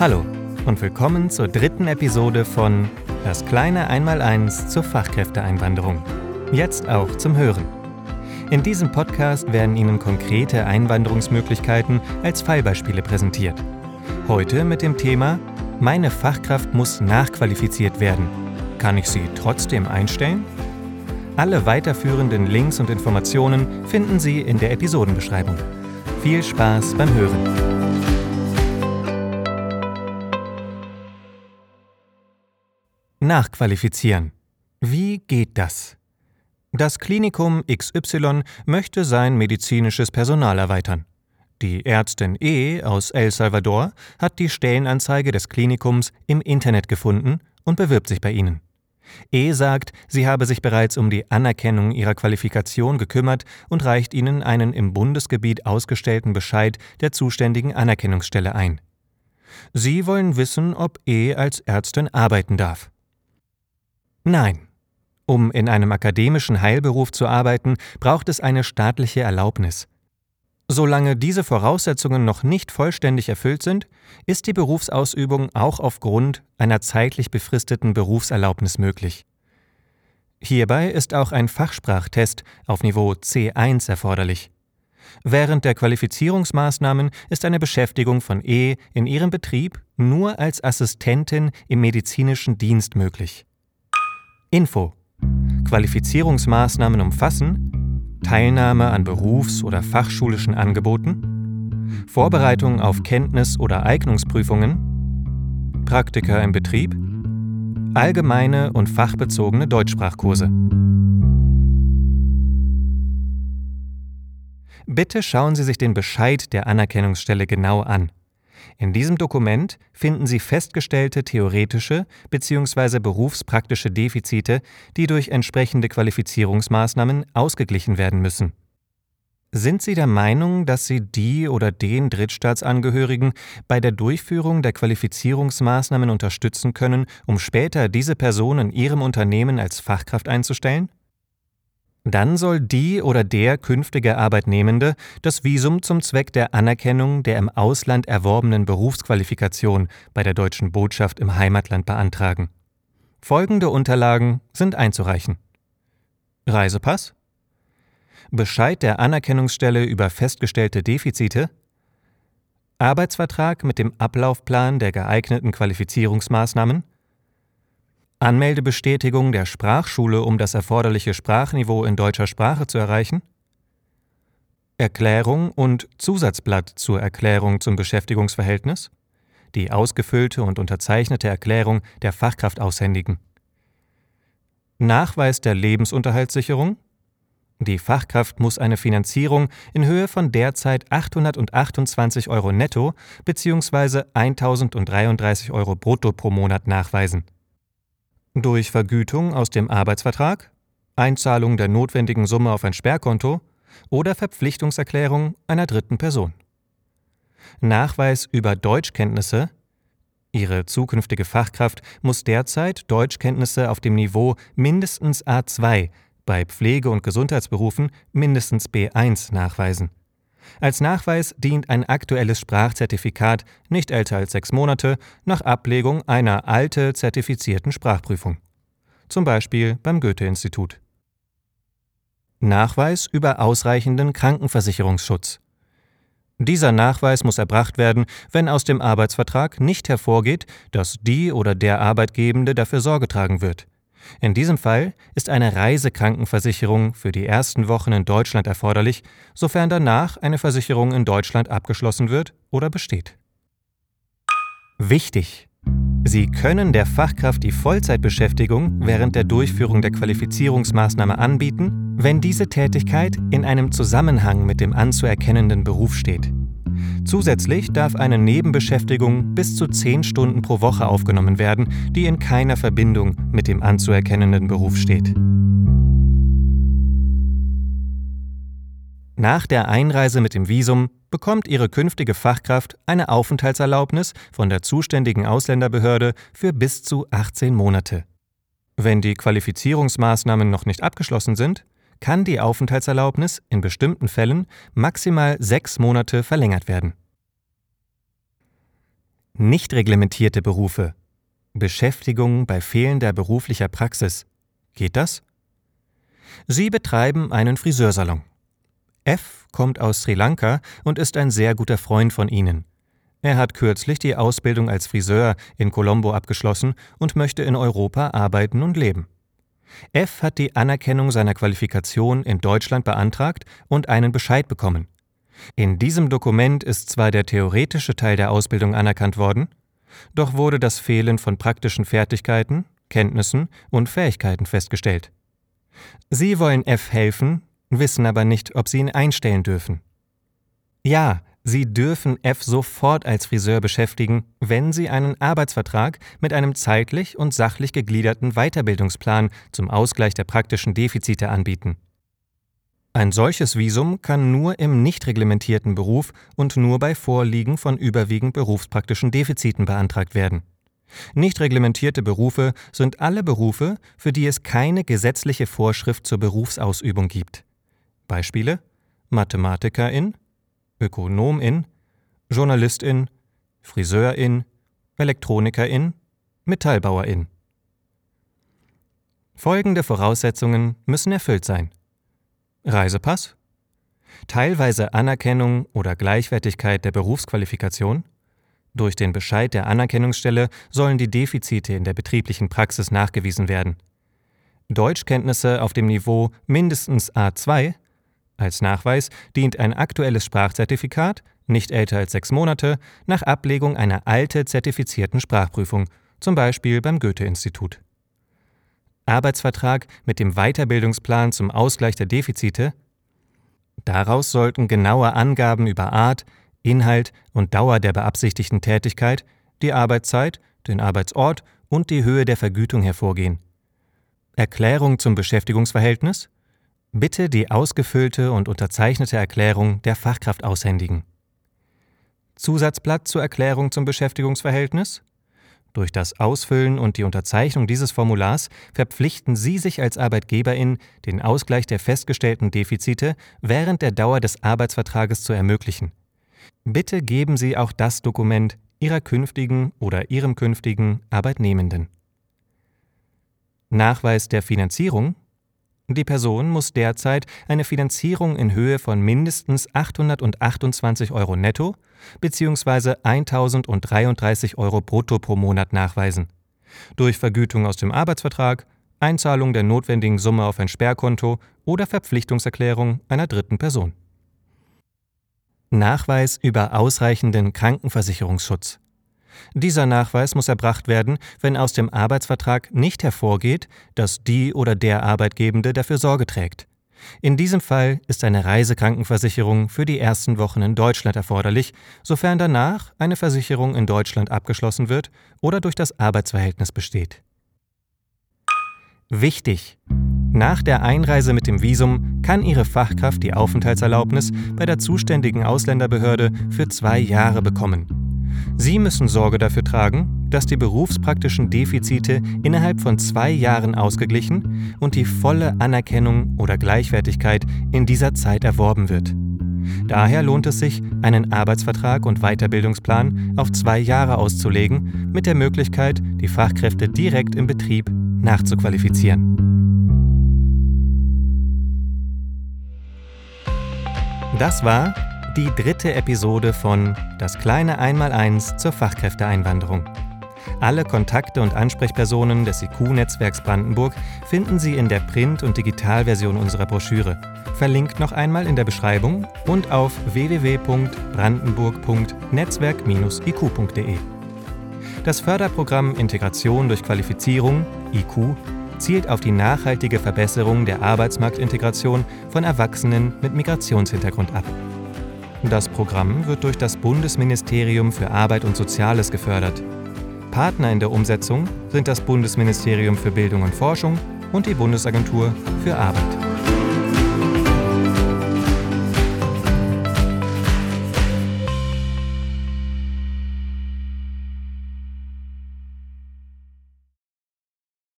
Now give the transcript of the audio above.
Hallo und willkommen zur dritten Episode von Das kleine Einmaleins zur Fachkräfteeinwanderung. Jetzt auch zum Hören. In diesem Podcast werden Ihnen konkrete Einwanderungsmöglichkeiten als Fallbeispiele präsentiert. Heute mit dem Thema Meine Fachkraft muss nachqualifiziert werden. Kann ich sie trotzdem einstellen? Alle weiterführenden Links und Informationen finden Sie in der Episodenbeschreibung. Viel Spaß beim Hören! Nachqualifizieren. Wie geht das? Das Klinikum XY möchte sein medizinisches Personal erweitern. Die Ärztin E aus El Salvador hat die Stellenanzeige des Klinikums im Internet gefunden und bewirbt sich bei Ihnen. E sagt, sie habe sich bereits um die Anerkennung ihrer Qualifikation gekümmert und reicht Ihnen einen im Bundesgebiet ausgestellten Bescheid der zuständigen Anerkennungsstelle ein. Sie wollen wissen, ob E als Ärztin arbeiten darf. Nein. Um in einem akademischen Heilberuf zu arbeiten, braucht es eine staatliche Erlaubnis. Solange diese Voraussetzungen noch nicht vollständig erfüllt sind, ist die Berufsausübung auch aufgrund einer zeitlich befristeten Berufserlaubnis möglich. Hierbei ist auch ein Fachsprachtest auf Niveau C1 erforderlich. Während der Qualifizierungsmaßnahmen ist eine Beschäftigung von E in ihrem Betrieb nur als Assistentin im medizinischen Dienst möglich. Info. Qualifizierungsmaßnahmen umfassen Teilnahme an berufs- oder fachschulischen Angeboten, Vorbereitung auf Kenntnis- oder Eignungsprüfungen, Praktika im Betrieb, allgemeine und fachbezogene Deutschsprachkurse. Bitte schauen Sie sich den Bescheid der Anerkennungsstelle genau an. In diesem Dokument finden Sie festgestellte theoretische bzw. berufspraktische Defizite, die durch entsprechende Qualifizierungsmaßnahmen ausgeglichen werden müssen. Sind Sie der Meinung, dass Sie die oder den Drittstaatsangehörigen bei der Durchführung der Qualifizierungsmaßnahmen unterstützen können, um später diese Person in Ihrem Unternehmen als Fachkraft einzustellen? Dann soll die oder der künftige Arbeitnehmende das Visum zum Zweck der Anerkennung der im Ausland erworbenen Berufsqualifikation bei der deutschen Botschaft im Heimatland beantragen. Folgende Unterlagen sind einzureichen. Reisepass, Bescheid der Anerkennungsstelle über festgestellte Defizite, Arbeitsvertrag mit dem Ablaufplan der geeigneten Qualifizierungsmaßnahmen, Anmeldebestätigung der Sprachschule, um das erforderliche Sprachniveau in deutscher Sprache zu erreichen, Erklärung und Zusatzblatt zur Erklärung zum Beschäftigungsverhältnis, die ausgefüllte und unterzeichnete Erklärung der Fachkraft aushändigen, Nachweis der Lebensunterhaltssicherung, die Fachkraft muss eine Finanzierung in Höhe von derzeit 828 Euro netto bzw. 1033 Euro brutto pro Monat nachweisen durch Vergütung aus dem Arbeitsvertrag, Einzahlung der notwendigen Summe auf ein Sperrkonto oder Verpflichtungserklärung einer dritten Person. Nachweis über Deutschkenntnisse Ihre zukünftige Fachkraft muss derzeit Deutschkenntnisse auf dem Niveau mindestens A2, bei Pflege- und Gesundheitsberufen mindestens B1 nachweisen. Als Nachweis dient ein aktuelles Sprachzertifikat, nicht älter als sechs Monate, nach Ablegung einer alte zertifizierten Sprachprüfung. Zum Beispiel beim Goethe-Institut. Nachweis über ausreichenden Krankenversicherungsschutz. Dieser Nachweis muss erbracht werden, wenn aus dem Arbeitsvertrag nicht hervorgeht, dass die oder der Arbeitgebende dafür Sorge tragen wird. In diesem Fall ist eine Reisekrankenversicherung für die ersten Wochen in Deutschland erforderlich, sofern danach eine Versicherung in Deutschland abgeschlossen wird oder besteht. Wichtig! Sie können der Fachkraft die Vollzeitbeschäftigung während der Durchführung der Qualifizierungsmaßnahme anbieten, wenn diese Tätigkeit in einem Zusammenhang mit dem anzuerkennenden Beruf steht. Zusätzlich darf eine Nebenbeschäftigung bis zu zehn Stunden pro Woche aufgenommen werden, die in keiner Verbindung mit dem anzuerkennenden Beruf steht. Nach der Einreise mit dem Visum bekommt Ihre künftige Fachkraft eine Aufenthaltserlaubnis von der zuständigen Ausländerbehörde für bis zu 18 Monate. Wenn die Qualifizierungsmaßnahmen noch nicht abgeschlossen sind, kann die Aufenthaltserlaubnis in bestimmten Fällen maximal sechs Monate verlängert werden. Nicht reglementierte Berufe. Beschäftigung bei fehlender beruflicher Praxis. Geht das? Sie betreiben einen Friseursalon. F kommt aus Sri Lanka und ist ein sehr guter Freund von Ihnen. Er hat kürzlich die Ausbildung als Friseur in Colombo abgeschlossen und möchte in Europa arbeiten und leben. F hat die Anerkennung seiner Qualifikation in Deutschland beantragt und einen Bescheid bekommen. In diesem Dokument ist zwar der theoretische Teil der Ausbildung anerkannt worden, doch wurde das Fehlen von praktischen Fertigkeiten, Kenntnissen und Fähigkeiten festgestellt. Sie wollen F helfen, wissen aber nicht, ob sie ihn einstellen dürfen. Ja, Sie dürfen F sofort als Friseur beschäftigen, wenn Sie einen Arbeitsvertrag mit einem zeitlich und sachlich gegliederten Weiterbildungsplan zum Ausgleich der praktischen Defizite anbieten. Ein solches Visum kann nur im nicht reglementierten Beruf und nur bei Vorliegen von überwiegend berufspraktischen Defiziten beantragt werden. Nicht reglementierte Berufe sind alle Berufe, für die es keine gesetzliche Vorschrift zur Berufsausübung gibt. Beispiele Mathematikerin, Ökonomin, Journalistin, Friseurin, Elektronikerin, Metallbauerin. Folgende Voraussetzungen müssen erfüllt sein. Reisepass, teilweise Anerkennung oder Gleichwertigkeit der Berufsqualifikation, durch den Bescheid der Anerkennungsstelle sollen die Defizite in der betrieblichen Praxis nachgewiesen werden. Deutschkenntnisse auf dem Niveau mindestens A2 als Nachweis dient ein aktuelles Sprachzertifikat, nicht älter als sechs Monate, nach Ablegung einer alte zertifizierten Sprachprüfung, zum Beispiel beim Goethe-Institut. Arbeitsvertrag mit dem Weiterbildungsplan zum Ausgleich der Defizite. Daraus sollten genaue Angaben über Art, Inhalt und Dauer der beabsichtigten Tätigkeit, die Arbeitszeit, den Arbeitsort und die Höhe der Vergütung hervorgehen. Erklärung zum Beschäftigungsverhältnis, Bitte die ausgefüllte und unterzeichnete Erklärung der Fachkraft aushändigen. Zusatzblatt zur Erklärung zum Beschäftigungsverhältnis? Durch das Ausfüllen und die Unterzeichnung dieses Formulars verpflichten Sie sich als Arbeitgeberin, den Ausgleich der festgestellten Defizite während der Dauer des Arbeitsvertrages zu ermöglichen. Bitte geben Sie auch das Dokument Ihrer künftigen oder Ihrem künftigen Arbeitnehmenden. Nachweis der Finanzierung die Person muss derzeit eine Finanzierung in Höhe von mindestens 828 Euro netto bzw. 1033 Euro brutto pro Monat nachweisen. Durch Vergütung aus dem Arbeitsvertrag, Einzahlung der notwendigen Summe auf ein Sperrkonto oder Verpflichtungserklärung einer dritten Person. Nachweis über ausreichenden Krankenversicherungsschutz. Dieser Nachweis muss erbracht werden, wenn aus dem Arbeitsvertrag nicht hervorgeht, dass die oder der Arbeitgebende dafür Sorge trägt. In diesem Fall ist eine Reisekrankenversicherung für die ersten Wochen in Deutschland erforderlich, sofern danach eine Versicherung in Deutschland abgeschlossen wird oder durch das Arbeitsverhältnis besteht. Wichtig! Nach der Einreise mit dem Visum kann Ihre Fachkraft die Aufenthaltserlaubnis bei der zuständigen Ausländerbehörde für zwei Jahre bekommen. Sie müssen Sorge dafür tragen, dass die berufspraktischen Defizite innerhalb von zwei Jahren ausgeglichen und die volle Anerkennung oder Gleichwertigkeit in dieser Zeit erworben wird. Daher lohnt es sich, einen Arbeitsvertrag und Weiterbildungsplan auf zwei Jahre auszulegen, mit der Möglichkeit, die Fachkräfte direkt im Betrieb nachzuqualifizieren. Das war die dritte Episode von Das kleine Einmaleins zur Fachkräfteeinwanderung. Alle Kontakte und Ansprechpersonen des IQ-Netzwerks Brandenburg finden Sie in der Print- und Digitalversion unserer Broschüre, verlinkt noch einmal in der Beschreibung und auf www.brandenburg.netzwerk-iq.de. Das Förderprogramm Integration durch Qualifizierung IQ zielt auf die nachhaltige Verbesserung der Arbeitsmarktintegration von Erwachsenen mit Migrationshintergrund ab. Das Programm wird durch das Bundesministerium für Arbeit und Soziales gefördert. Partner in der Umsetzung sind das Bundesministerium für Bildung und Forschung und die Bundesagentur für Arbeit.